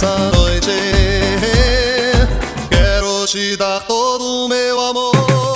essa noite. Quero te dar todo o meu amor.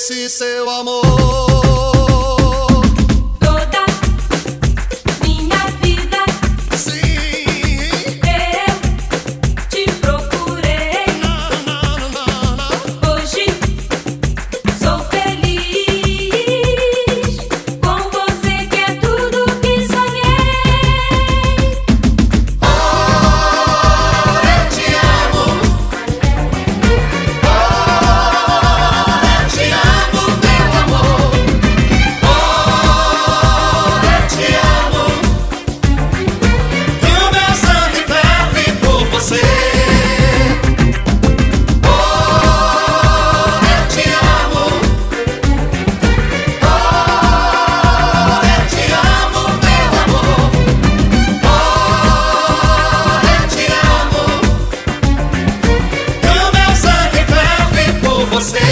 Desse seu amor. você.